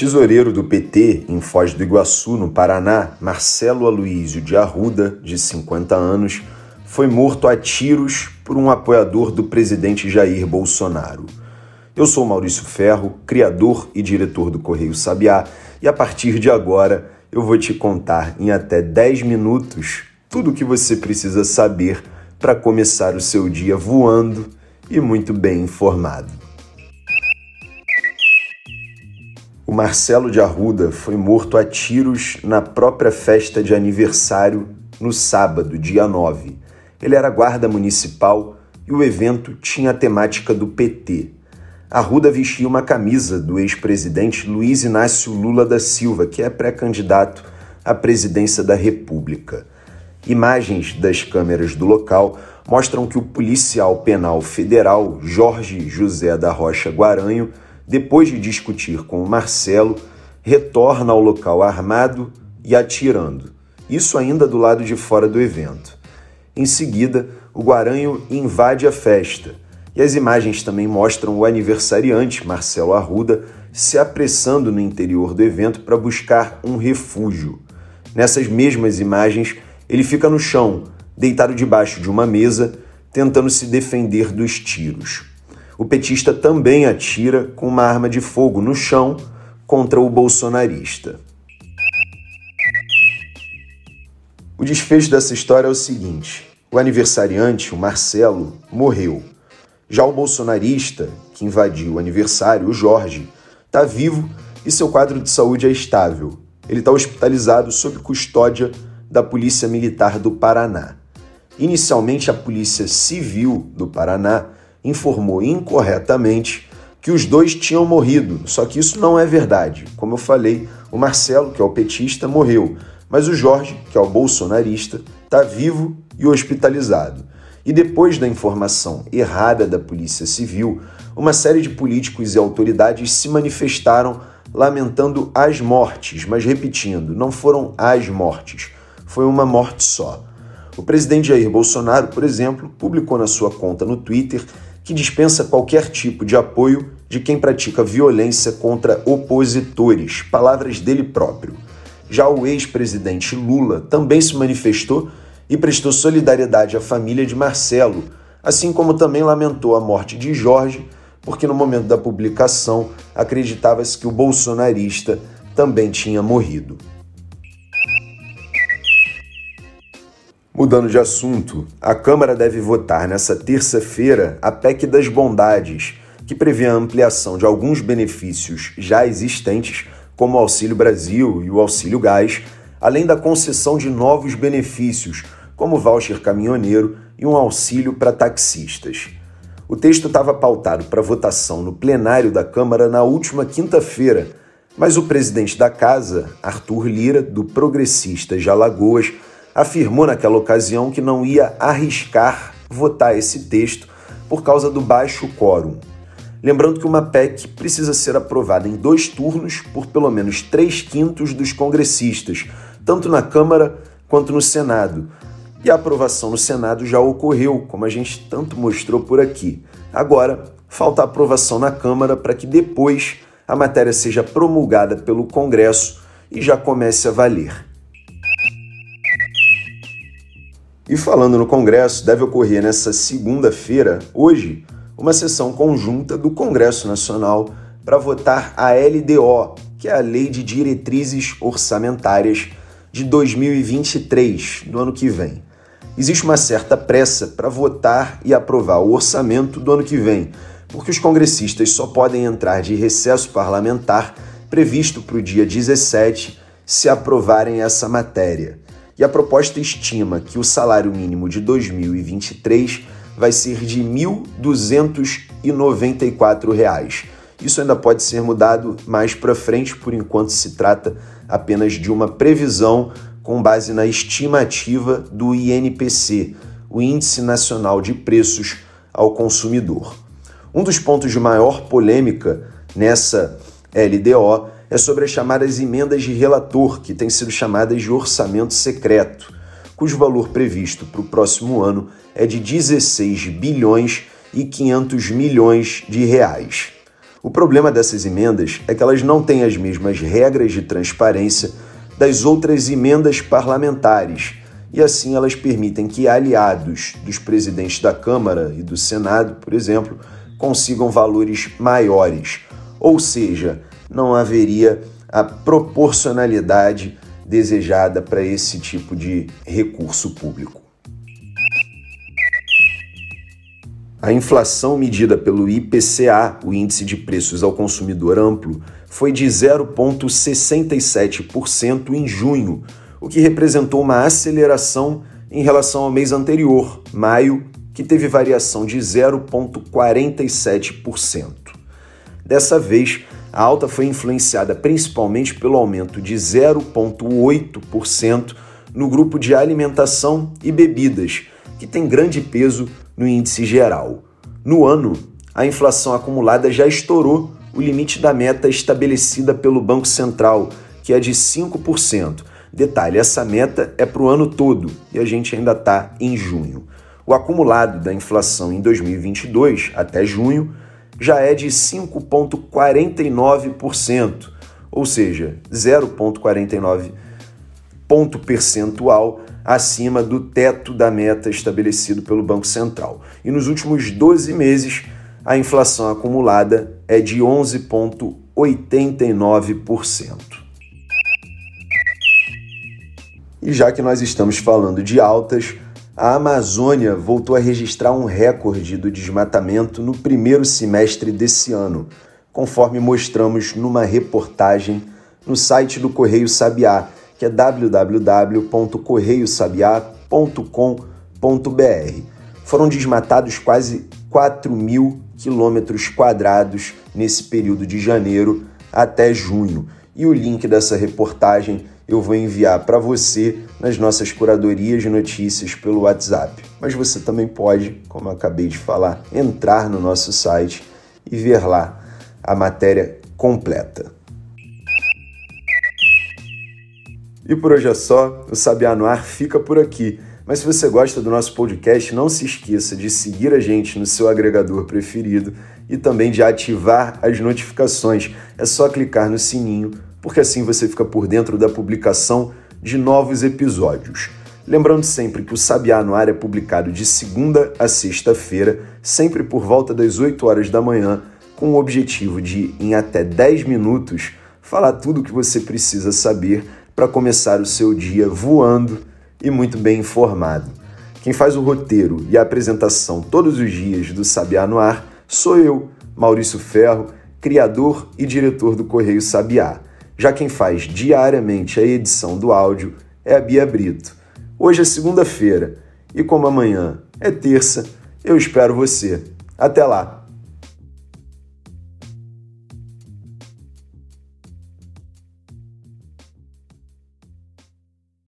tesoureiro do PT em Foz do Iguaçu, no Paraná, Marcelo Aloísio de Arruda, de 50 anos, foi morto a tiros por um apoiador do presidente Jair Bolsonaro. Eu sou Maurício Ferro, criador e diretor do Correio Sabiá, e a partir de agora eu vou te contar em até 10 minutos tudo o que você precisa saber para começar o seu dia voando e muito bem informado. Marcelo de Arruda foi morto a tiros na própria festa de aniversário no sábado, dia 9. Ele era guarda municipal e o evento tinha a temática do PT. Arruda vestia uma camisa do ex-presidente Luiz Inácio Lula da Silva, que é pré-candidato à presidência da República. Imagens das câmeras do local mostram que o policial penal federal Jorge José da Rocha Guaranho depois de discutir com o Marcelo, retorna ao local armado e atirando, isso ainda do lado de fora do evento. Em seguida, o Guaranho invade a festa e as imagens também mostram o aniversariante Marcelo Arruda se apressando no interior do evento para buscar um refúgio. Nessas mesmas imagens, ele fica no chão, deitado debaixo de uma mesa, tentando se defender dos tiros o petista também atira com uma arma de fogo no chão contra o bolsonarista. O desfecho dessa história é o seguinte: o aniversariante, o Marcelo, morreu. Já o bolsonarista, que invadiu o aniversário, o Jorge, está vivo e seu quadro de saúde é estável. Ele está hospitalizado sob custódia da Polícia Militar do Paraná. Inicialmente, a Polícia Civil do Paraná informou incorretamente que os dois tinham morrido, só que isso não é verdade. Como eu falei, o Marcelo, que é o petista, morreu, mas o Jorge, que é o bolsonarista, está vivo e hospitalizado. E depois da informação errada da Polícia Civil, uma série de políticos e autoridades se manifestaram lamentando as mortes, mas repetindo, não foram as mortes, foi uma morte só. O presidente Jair Bolsonaro, por exemplo, publicou na sua conta no Twitter que dispensa qualquer tipo de apoio de quem pratica violência contra opositores, palavras dele próprio. Já o ex-presidente Lula também se manifestou e prestou solidariedade à família de Marcelo, assim como também lamentou a morte de Jorge, porque no momento da publicação acreditava-se que o bolsonarista também tinha morrido. Mudando de assunto, a Câmara deve votar nesta terça-feira a PEC das Bondades, que prevê a ampliação de alguns benefícios já existentes, como o Auxílio Brasil e o Auxílio Gás, além da concessão de novos benefícios, como voucher caminhoneiro e um auxílio para taxistas. O texto estava pautado para votação no plenário da Câmara na última quinta-feira, mas o presidente da casa, Arthur Lira, do Progressistas de Alagoas, afirmou naquela ocasião que não ia arriscar votar esse texto por causa do baixo quórum. Lembrando que uma PEC precisa ser aprovada em dois turnos por pelo menos três quintos dos congressistas, tanto na Câmara quanto no Senado. E a aprovação no Senado já ocorreu, como a gente tanto mostrou por aqui. Agora, falta a aprovação na Câmara para que depois a matéria seja promulgada pelo Congresso e já comece a valer. E falando no Congresso, deve ocorrer nessa segunda-feira, hoje, uma sessão conjunta do Congresso Nacional para votar a LDO, que é a Lei de Diretrizes Orçamentárias de 2023, do ano que vem. Existe uma certa pressa para votar e aprovar o orçamento do ano que vem, porque os congressistas só podem entrar de recesso parlamentar previsto para o dia 17 se aprovarem essa matéria e a proposta estima que o salário mínimo de 2023 vai ser de R$ 1.294. Isso ainda pode ser mudado mais para frente, por enquanto se trata apenas de uma previsão com base na estimativa do INPC, o Índice Nacional de Preços ao Consumidor. Um dos pontos de maior polêmica nessa LDO é sobre as chamadas emendas de relator, que têm sido chamadas de orçamento secreto, cujo valor previsto para o próximo ano é de 16 bilhões e 500 milhões de reais. O problema dessas emendas é que elas não têm as mesmas regras de transparência das outras emendas parlamentares e assim elas permitem que aliados dos presidentes da Câmara e do Senado, por exemplo, consigam valores maiores. Ou seja, não haveria a proporcionalidade desejada para esse tipo de recurso público. A inflação medida pelo IPCA, o Índice de Preços ao Consumidor Amplo, foi de 0,67% em junho, o que representou uma aceleração em relação ao mês anterior, maio, que teve variação de 0,47%. Dessa vez, a alta foi influenciada principalmente pelo aumento de 0,8% no grupo de alimentação e bebidas, que tem grande peso no índice geral. No ano, a inflação acumulada já estourou o limite da meta estabelecida pelo Banco Central, que é de 5%. Detalhe: essa meta é para o ano todo e a gente ainda está em junho. O acumulado da inflação em 2022 até junho já é de 5,49%, ou seja, 0,49 ponto percentual acima do teto da meta estabelecido pelo Banco Central. E nos últimos 12 meses, a inflação acumulada é de 11,89%. E já que nós estamos falando de altas, a Amazônia voltou a registrar um recorde do desmatamento no primeiro semestre desse ano, conforme mostramos numa reportagem no site do Correio Sabiá, que é www.correiosabiá.com.br. Foram desmatados quase 4 mil quilômetros quadrados nesse período de janeiro até junho. E o link dessa reportagem eu vou enviar para você nas nossas curadorias de notícias pelo WhatsApp. Mas você também pode, como eu acabei de falar, entrar no nosso site e ver lá a matéria completa. E por hoje é só, o Sabiá no Ar fica por aqui. Mas se você gosta do nosso podcast, não se esqueça de seguir a gente no seu agregador preferido e também de ativar as notificações. É só clicar no sininho, porque assim você fica por dentro da publicação de novos episódios. Lembrando sempre que o Sabiá no Ar é publicado de segunda a sexta-feira, sempre por volta das 8 horas da manhã, com o objetivo de, em até 10 minutos, falar tudo o que você precisa saber para começar o seu dia voando e muito bem informado. Quem faz o roteiro e a apresentação todos os dias do Sabiá no Ar sou eu, Maurício Ferro, criador e diretor do Correio Sabiá. Já quem faz diariamente a edição do áudio é a Bia Brito. Hoje é segunda-feira e como amanhã é terça, eu espero você. Até lá!